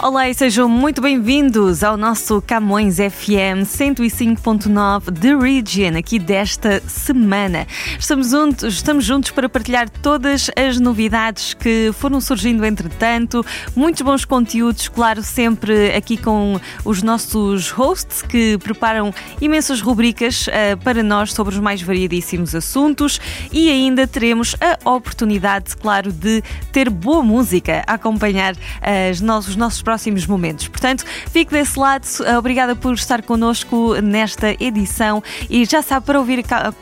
Olá e sejam muito bem-vindos ao nosso Camões FM 105.9 The Region, aqui desta semana. Estamos juntos, estamos juntos para partilhar todas as novidades que foram surgindo entretanto, muitos bons conteúdos, claro, sempre aqui com os nossos hosts que preparam imensas rubricas uh, para nós sobre os mais variadíssimos assuntos e ainda teremos a oportunidade, claro, de ter boa música a acompanhar uh, os nossos próximos momentos. Portanto, fique desse lado. Obrigada por estar connosco nesta edição e já sabe, para ouvir a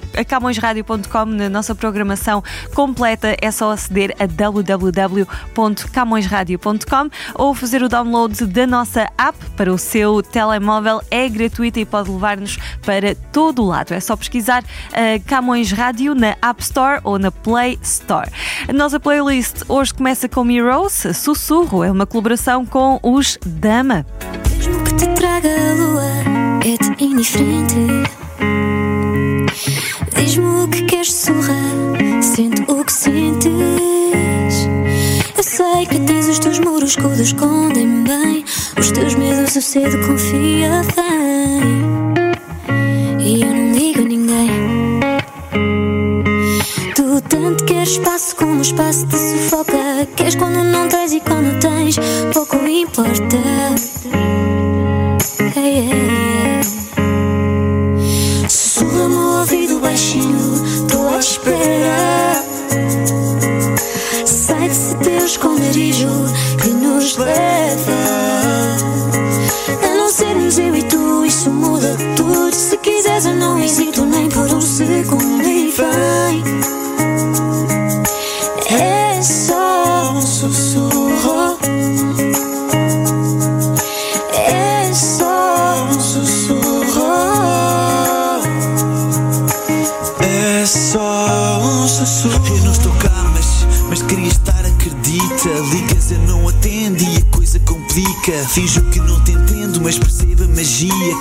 na nossa programação completa é só aceder a www.camõesradio.com ou fazer o download da nossa app para o seu telemóvel. É gratuita e pode levar-nos para todo o lado. É só pesquisar uh, Camões Rádio na App Store ou na Play Store. A nossa playlist hoje começa com Heroes, Sussurro, é uma colaboração com os Dama. Mesmo que te traga a lua, é-te indiferente. Diz-me o que queres sorrar, sente o que sentes. Eu sei que tens os teus muros que o escondem bem. Os teus medos eu cedo confia bem. E eu não ligo a ninguém. Tanto queres espaço como o espaço te sufoca. Queres quando não tens e quando tens, pouco importa.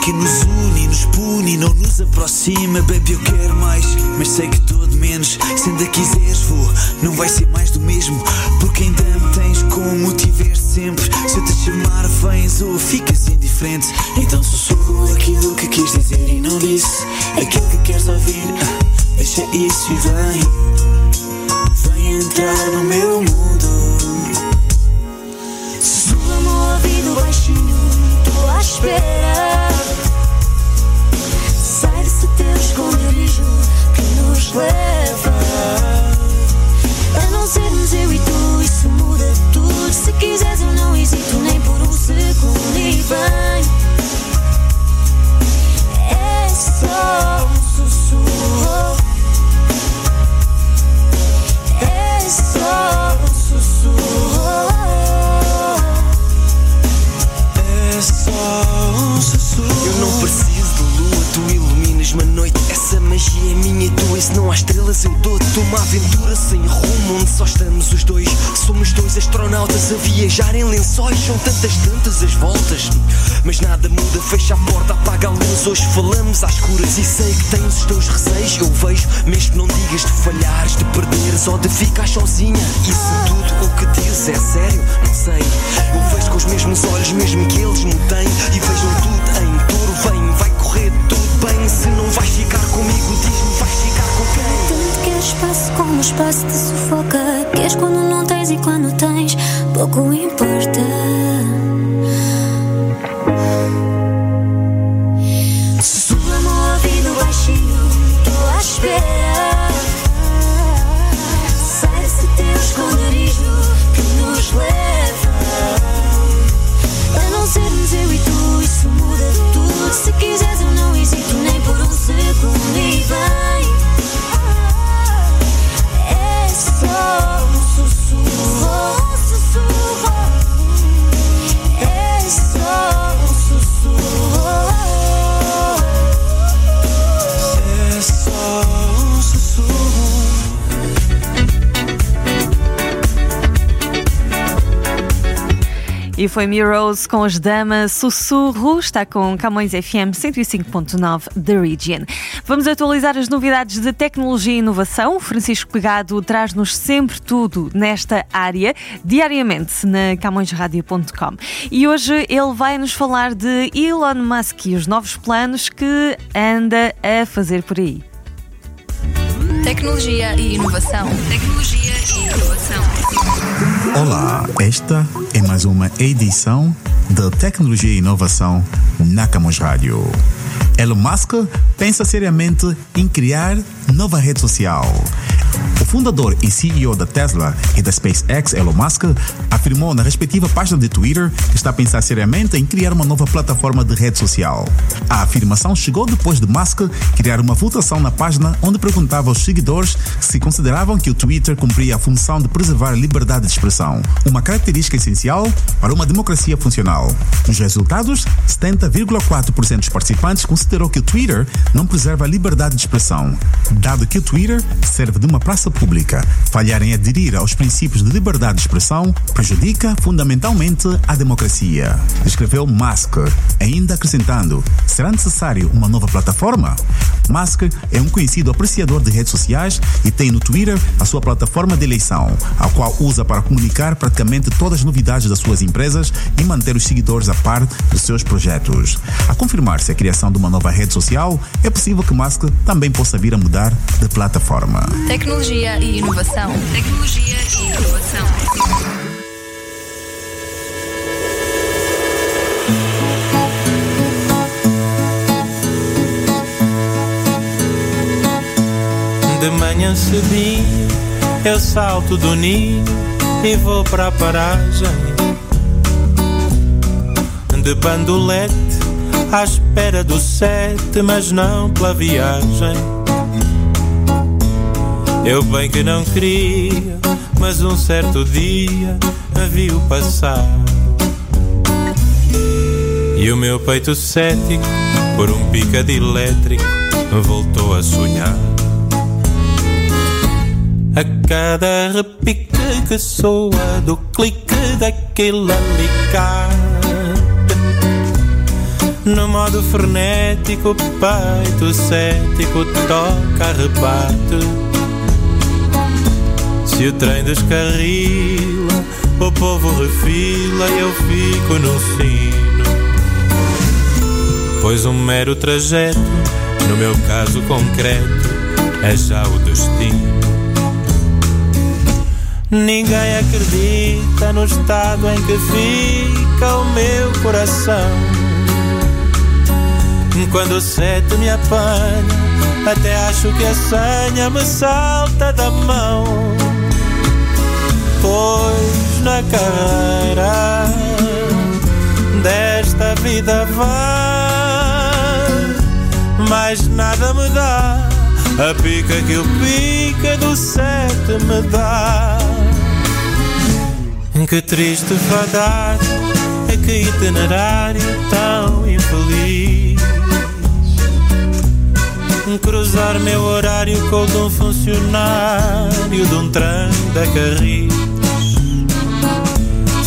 Que nos une, nos pune não nos aproxima. Baby, eu quero mais, mas sei que todo menos. Se ainda quiseres, vou, não vai ser mais do mesmo. Porque ainda me tens como tiveste sempre. Se eu te chamar, vens ou ficas indiferente. Então sussurro aquilo que quis dizer e não disse. Aquilo que queres ouvir, ah, deixa isso e vem. Vem entrar no meu mundo. Sussurra-me o ouvido baixinho, tô à espera. Leva. A não sermos eu e tu, isso muda tudo. Se quiseres, eu não hesito nem por um segundo e vem. É só um sussurro. É só um sussurro. É só um sussurro. Eu não preciso de lua, tu iluminas-me a noite. Essa magia é minha e tua, e se não há estrelas eu dou-te uma aventura sem rumo, onde só estamos os dois. Somos dois astronautas a viajar em lençóis, são tantas, tantas as voltas. Mas nada muda, fecha a porta, apaga a luz. Hoje falamos às escuras e sei que tens os teus receios. Eu vejo, mesmo que não digas de falhares, de perderes ou de ficar sozinha. E se tudo o que dizes é sério, não sei. Eu vejo com os mesmos olhos, mesmo que eles me têm. E vejam tudo Se não vais ficar comigo, diz-me, vais ficar com quem? Tanto queres espaço como o espaço te sufoca. Queres quando não tens e quando tens, pouco importa. Sussurra-me o ouvido baixinho, tô à espera. E foi Mirrors com as damas Sussurro, está com Camões FM 105.9 The Region. Vamos atualizar as novidades de tecnologia e inovação. Francisco Pegado traz-nos sempre tudo nesta área, diariamente na camõesradio.com. E hoje ele vai nos falar de Elon Musk e os novos planos que anda a fazer por aí. Tecnologia e inovação. Tecnologia e inovação. Olá, esta é mais uma edição de Tecnologia e Inovação na Camus Rádio. Elon Musk pensa seriamente em criar nova rede social. Fundador e CEO da Tesla e da SpaceX, Elon Musk, afirmou na respectiva página de Twitter que está a pensar seriamente em criar uma nova plataforma de rede social. A afirmação chegou depois de Musk criar uma votação na página onde perguntava aos seguidores se consideravam que o Twitter cumpria a função de preservar a liberdade de expressão, uma característica essencial para uma democracia funcional. Nos resultados, 70,4% dos participantes considerou que o Twitter não preserva a liberdade de expressão, dado que o Twitter serve de uma praça pública. Falhar em aderir aos princípios de liberdade de expressão prejudica fundamentalmente a democracia. Escreveu Musk, ainda acrescentando: será necessário uma nova plataforma? Musk é um conhecido apreciador de redes sociais e tem no Twitter a sua plataforma de eleição, a qual usa para comunicar praticamente todas as novidades das suas empresas e manter os seguidores a par dos seus projetos. A confirmar-se a criação de uma nova rede social, é possível que Musk também possa vir a mudar de plataforma. Tecnologia e inovação. Tecnologia e inovação. De manhã cedinho eu salto do ninho e vou para a paragem de bandolete à espera do sete, mas não pela viagem. Eu bem que não queria, mas um certo dia a viu passar. E o meu peito cético, por um picado elétrico, voltou a sonhar. A cada repique que soa do clique daquele alicate No modo frenético, peito cético toca rebate Se o trem descarrila, o povo refila e eu fico no sino Pois um mero trajeto, no meu caso concreto, é já o destino Ninguém acredita no estado em que fica o meu coração. Quando o sete me apanha, até acho que a senha me salta da mão. Pois na carreira desta vida vai, mais nada me dá. A pica que o pica do sete me dá. Que triste fadar é que itinerário tão infeliz. Cruzar meu horário com o de um funcionário de um trem da Carris.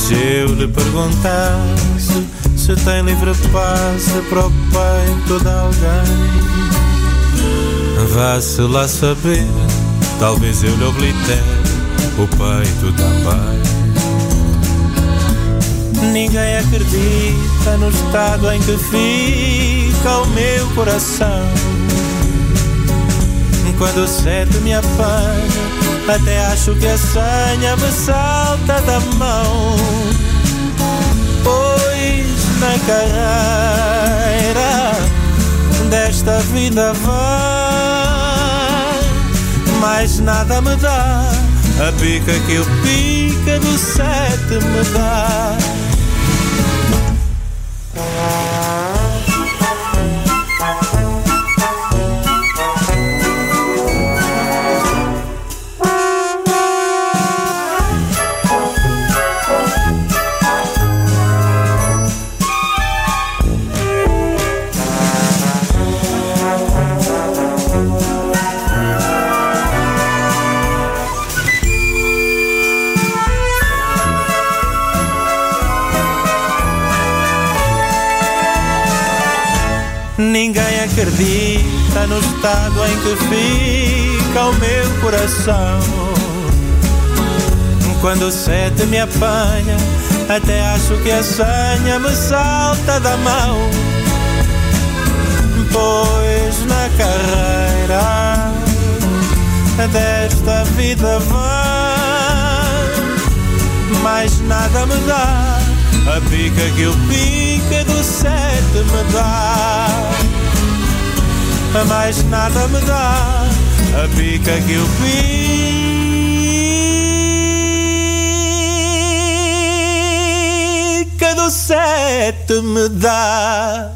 Se eu lhe perguntasse se tem livre passe para o peito de alguém, vá-se lá saber, talvez eu lhe oblitere o peito também. Ninguém acredita no estado em que fica o meu coração. Quando o sete me apanha, até acho que a senha me salta da mão. Pois na carreira desta vida vai, mais nada me dá. A pica que o pica do sete me dá. Acredita no estado em que fica o meu coração. Quando o sete me apanha, até acho que a senha me salta da mão. Pois na carreira desta vida vai, mais nada me dá. A pica que o pica do sete me dá. Mais nada me dá. A pica que o pica do sete me dá.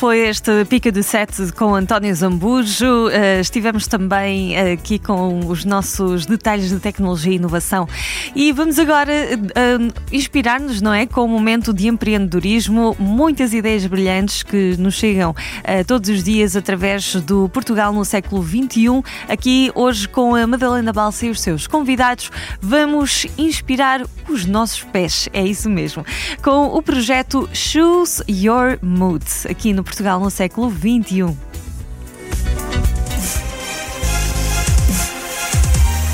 Foi este Pica do Sete com António Zambujo. Uh, estivemos também aqui com os nossos detalhes de tecnologia e inovação. E vamos agora uh, inspirar-nos, não é? Com um momento de empreendedorismo, muitas ideias brilhantes que nos chegam uh, todos os dias através do Portugal no século XXI. Aqui hoje com a Madalena Balsa e os seus convidados, vamos inspirar os nossos pés. É isso mesmo. Com o projeto Choose Your Mood. Aqui no Portugal no século XXI.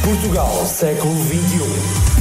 Portugal, século XXI.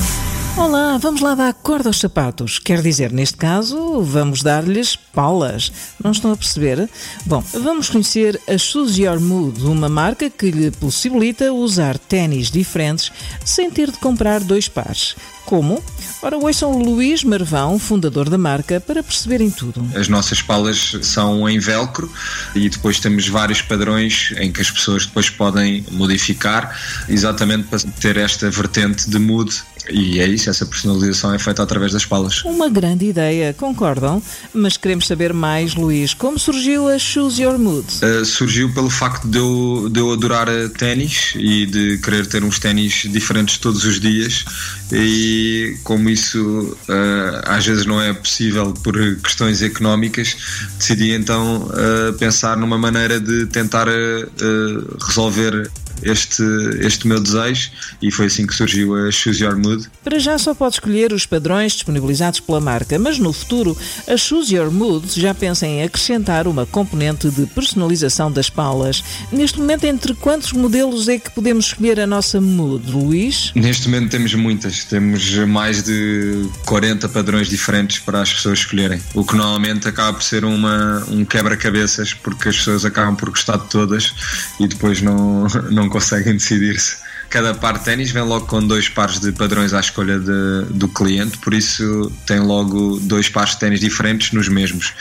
Olá, vamos lá dar corda aos sapatos. Quer dizer, neste caso, vamos dar-lhes palas. Não estão a perceber? Bom, vamos conhecer a Choose Your Mood, uma marca que lhe possibilita usar ténis diferentes sem ter de comprar dois pares. Como? Ora, ouçam Luís Marvão, fundador da marca, para perceberem tudo. As nossas palas são em velcro e depois temos vários padrões em que as pessoas depois podem modificar, exatamente para ter esta vertente de mood. E é isso, essa personalização é feita através das palas. Uma grande ideia, concordam? Mas queremos saber mais, Luís, como surgiu a Choose Your Mood? Uh, surgiu pelo facto de eu, de eu adorar ténis e de querer ter uns ténis diferentes todos os dias e como isso uh, às vezes não é possível por questões económicas, decidi então uh, pensar numa maneira de tentar uh, resolver este, este meu desejo e foi assim que surgiu a Choose Your Mood. Para já só pode escolher os padrões disponibilizados pela marca, mas no futuro a Choose Your Mood já pensa em acrescentar uma componente de personalização das palas. Neste momento, entre quantos modelos é que podemos escolher a nossa mood, Luís? Neste momento temos muitas, temos mais de 40 padrões diferentes para as pessoas escolherem, o que normalmente acaba por ser uma, um quebra-cabeças porque as pessoas acabam por gostar de todas e depois não, não conseguem decidir-se. Cada par de ténis vem logo com dois pares de padrões à escolha de, do cliente, por isso tem logo dois pares de ténis diferentes nos mesmos.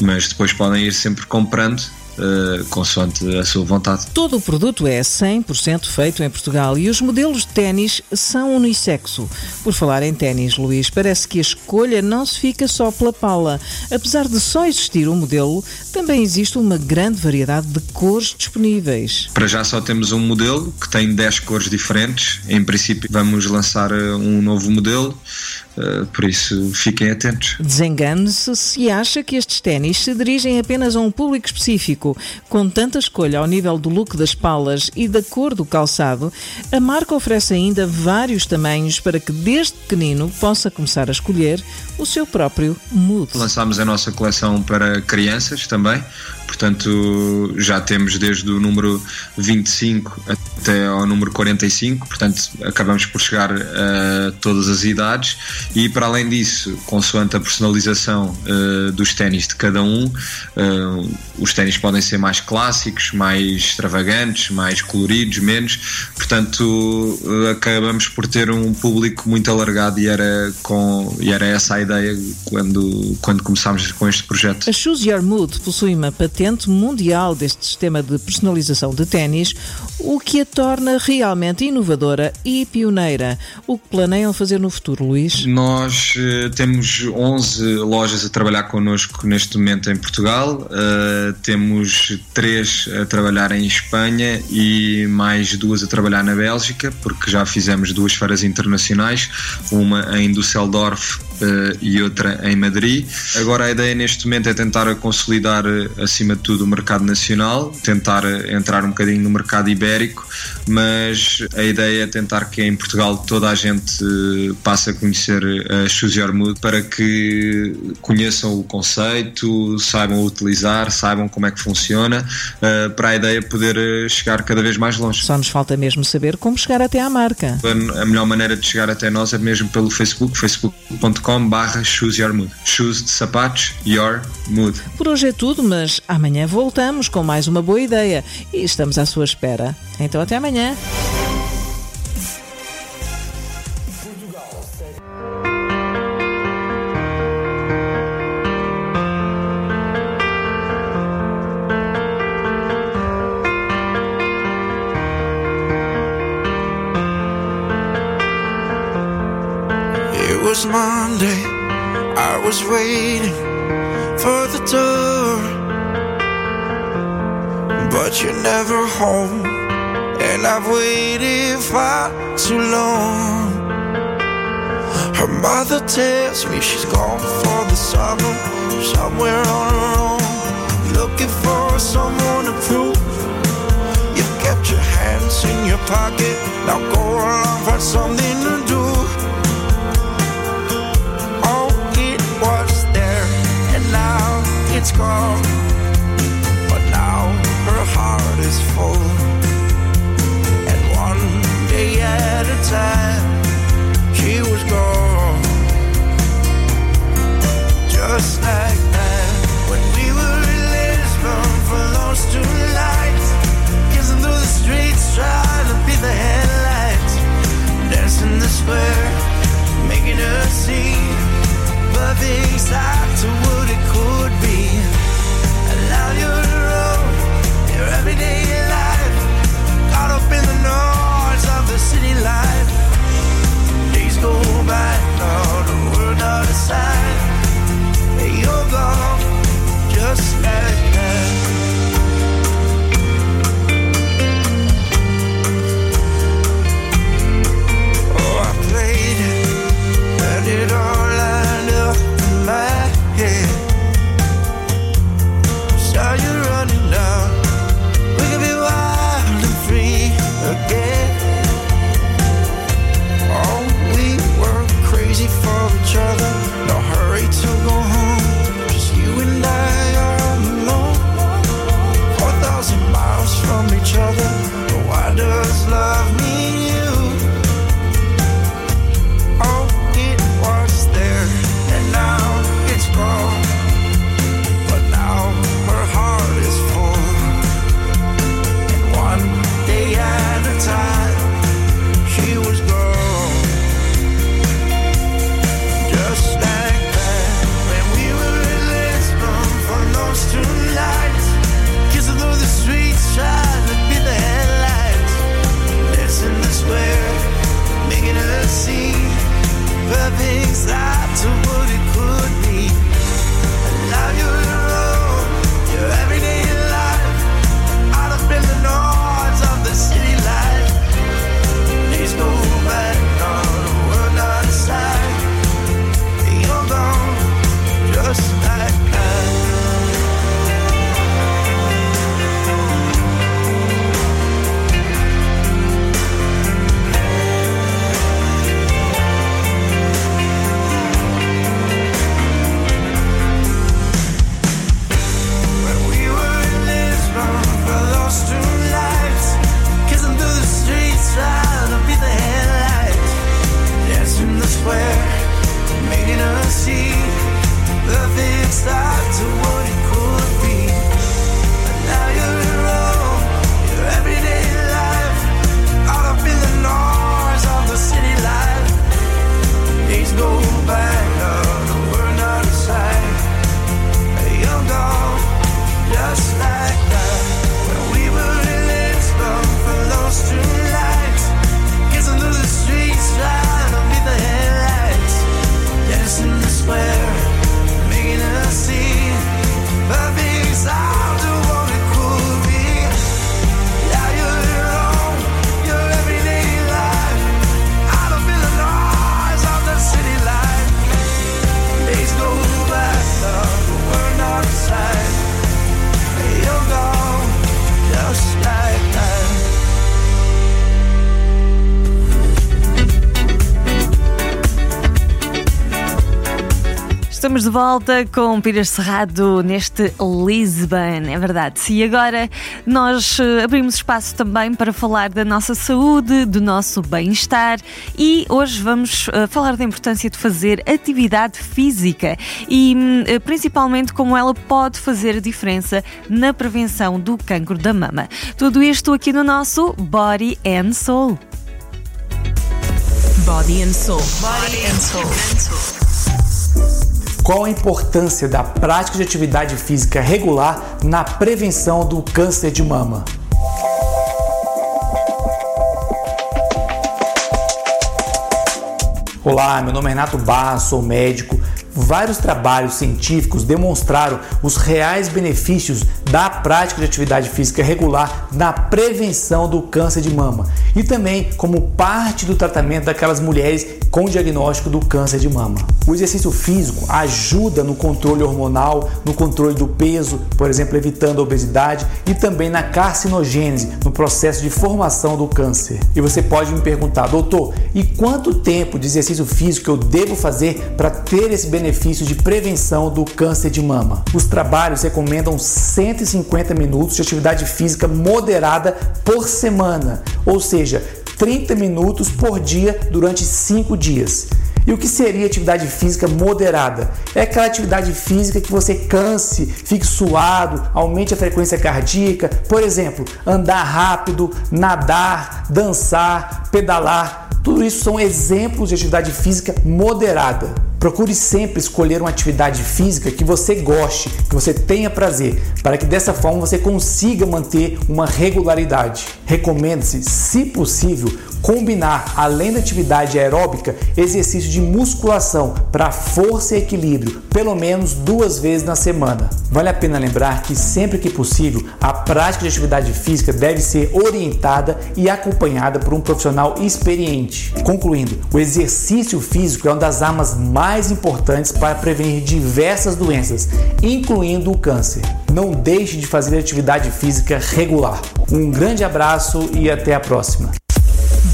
Mas depois podem ir sempre comprando Uh, consoante a sua vontade. Todo o produto é 100% feito em Portugal e os modelos de ténis são unissexo. Por falar em ténis, Luís, parece que a escolha não se fica só pela pala. Apesar de só existir um modelo, também existe uma grande variedade de cores disponíveis. Para já só temos um modelo que tem 10 cores diferentes. Em princípio, vamos lançar um novo modelo. Uh, por isso, fiquem atentos. Desengane-se se acha que estes ténis se dirigem apenas a um público específico. Com tanta escolha ao nível do look das palas e da cor do calçado, a marca oferece ainda vários tamanhos para que desde pequenino possa começar a escolher o seu próprio mood. Lançámos a nossa coleção para crianças também, portanto já temos desde o número 25 até ao número 45, portanto acabamos por chegar a todas as idades e para além disso, consoante a personalização uh, dos ténis de cada um, uh, os ténis podem ser mais clássicos, mais extravagantes, mais coloridos, menos, portanto uh, acabamos por ter um público muito alargado e era, com, e era essa a ideia quando, quando começámos com este projeto. A Choose Your Mood possui uma patente mundial deste sistema de personalização de ténis, o que a torna realmente inovadora e pioneira. O que planeiam fazer no futuro, Luís? Nós uh, temos 11 lojas a trabalhar connosco neste momento em Portugal, uh, temos três a trabalhar em Espanha e mais duas a trabalhar na Bélgica, porque já fizemos duas feiras internacionais, uma em Düsseldorf e outra em Madrid. Agora a ideia neste momento é tentar consolidar uh, acima de tudo o mercado nacional, tentar uh, entrar um bocadinho no mercado ibérico, mas a ideia é tentar que em Portugal toda a gente passe a conhecer a Choose Your Mood para que conheçam o conceito, saibam utilizar, saibam como é que funciona, para a ideia poder chegar cada vez mais longe. Só nos falta mesmo saber como chegar até à marca. A melhor maneira de chegar até nós é mesmo pelo Facebook, facebook.com facebook.com barra Choose Your Mood. Shoes de sapatos, Your Mood. Por hoje é tudo, mas amanhã voltamos com mais uma boa ideia e estamos à sua espera. Então até amanhã. Was waiting for the door, but you're never home, and I've waited far too long. Her mother tells me she's gone for the summer, somewhere on her own, looking for someone to prove. You kept your hands in your pocket, now go along, find something to do. side. Estamos de volta com Pires Cerrado neste Lisbon, é verdade. E agora nós eh, abrimos espaço também para falar da nossa saúde, do nosso bem-estar e hoje vamos uh, falar da importância de fazer atividade física e uh, principalmente como ela pode fazer diferença na prevenção do cancro da mama. Tudo isto aqui no nosso Body and Soul. Body and Soul. Body and Soul. Qual a importância da prática de atividade física regular na prevenção do câncer de mama? Olá, meu nome é Renato Barra, sou médico. Vários trabalhos científicos demonstraram os reais benefícios da prática de atividade física regular na prevenção do câncer de mama e também como parte do tratamento daquelas mulheres com diagnóstico do câncer de mama. O exercício físico ajuda no controle hormonal, no controle do peso, por exemplo, evitando a obesidade e também na carcinogênese, no processo de formação do câncer. E você pode me perguntar, doutor, e quanto tempo de exercício físico eu devo fazer para ter esse benefício de prevenção do câncer de mama? Os trabalhos recomendam 150 minutos de atividade física moderada por semana, ou seja, 30 minutos por dia durante 5 dias. E o que seria atividade física moderada? É aquela atividade física que você canse, fique suado, aumente a frequência cardíaca, por exemplo, andar rápido, nadar, dançar, pedalar. Tudo isso são exemplos de atividade física moderada. Procure sempre escolher uma atividade física que você goste, que você tenha prazer, para que dessa forma você consiga manter uma regularidade. Recomenda-se, se possível, combinar, além da atividade aeróbica, exercício de musculação para força e equilíbrio, pelo menos duas vezes na semana. Vale a pena lembrar que sempre que possível, a prática de atividade física deve ser orientada e acompanhada por um profissional experiente. Concluindo, o exercício físico é uma das armas mais importantes para prevenir diversas doenças, incluindo o câncer. Não deixe de fazer atividade física regular. Um grande abraço e até a próxima.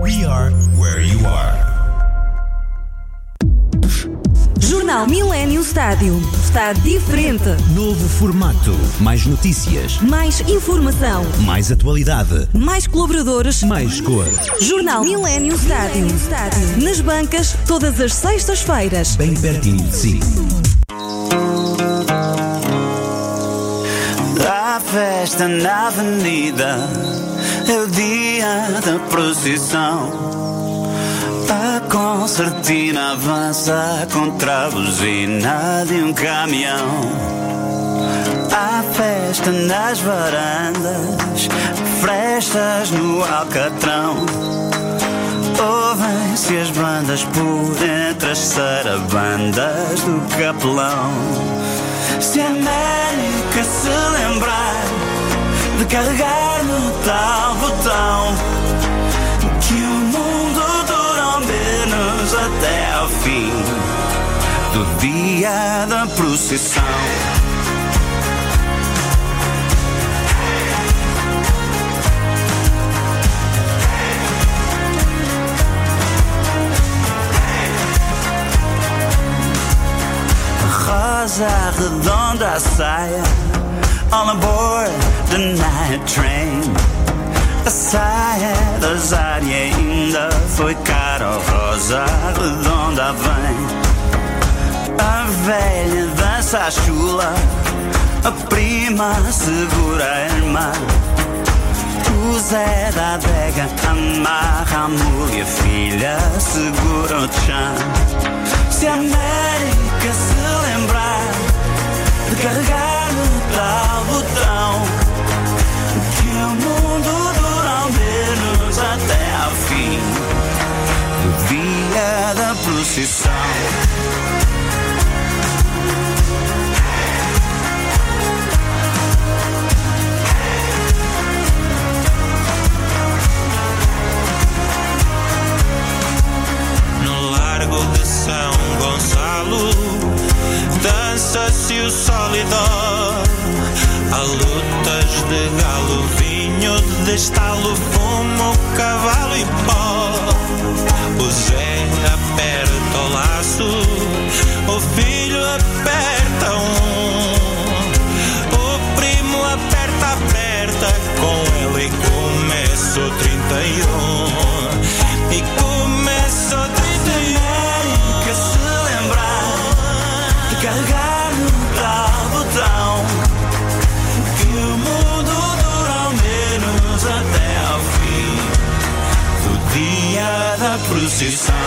We are where you are. Jornal Millennium Stádio. Está diferente. Novo formato. Mais notícias. Mais informação. Mais atualidade. Mais colaboradores. Mais cor. Jornal Millennium Stádio. Nas bancas, todas as sextas-feiras. Bem pertinho de si. A festa na avenida é o dia da procissão. A concertina avança contra a buzina de um caminhão. Há festa nas varandas, frestas no alcatrão. Ouvem-se as bandas por entre as sarabandas do capelão. Se a América se lembrar de carregar no tal botão, que o mundo dura menos até ao fim do dia da procissão. Rosa redonda a saia On aboard the night train. A saia da Zária ainda foi cara Rosa redonda vem. A velha dança a chula A prima segura a irmã. O Zé da adega amarra a mulher filha segura o chão. Se a América se lembrar de carregar no tal botão, é o mundo dura ao menos até ao fim do dia da procissão. São Gonçalo Dança-se o solidor Há lutas de galo, vinho de estalo Fumo, cavalo e pó. O Zé aperta o laço O filho aperta um dia da procissão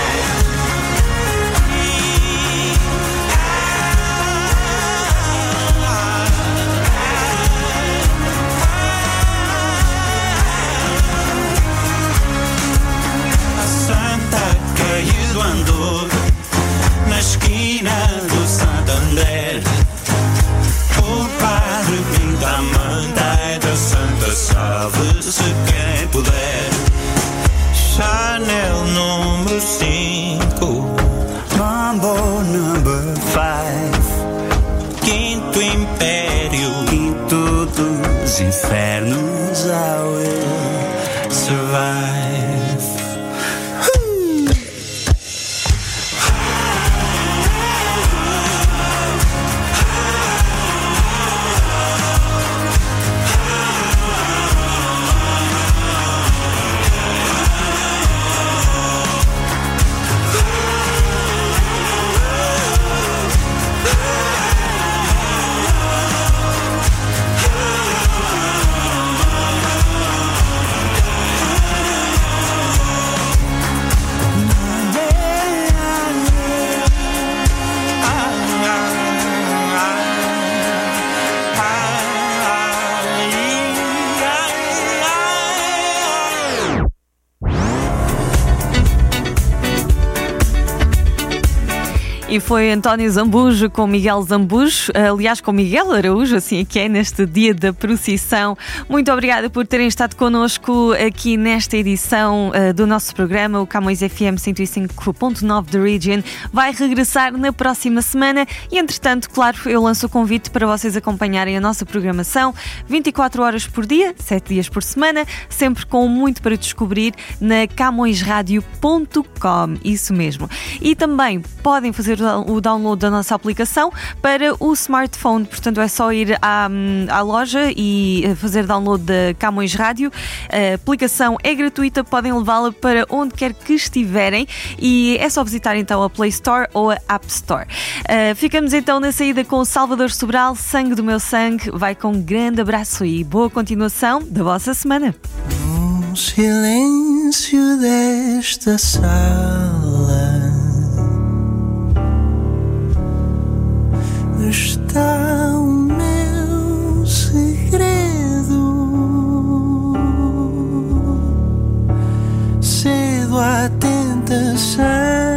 Mambo number five Quinto Império. Quinto dos infernos I E foi António Zambujo com Miguel Zambujo, aliás, com Miguel Araújo, assim é que é, neste dia da procissão. Muito obrigada por terem estado connosco aqui nesta edição uh, do nosso programa, o Camões FM 105.9 da Region. Vai regressar na próxima semana e, entretanto, claro, eu lanço o convite para vocês acompanharem a nossa programação 24 horas por dia, 7 dias por semana, sempre com muito para descobrir na camõesradio.com. Isso mesmo. E também podem fazer o download da nossa aplicação para o smartphone. Portanto, é só ir à, à loja e fazer download da Camões Rádio. A aplicação é gratuita, podem levá-la para onde quer que estiverem e é só visitar então a Play Store ou a App Store. Uh, ficamos então na saída com Salvador Sobral, Sangue do Meu Sangue. Vai com um grande abraço e boa continuação da vossa semana. No silêncio desta sala está o meu segredo. Cedo à tentação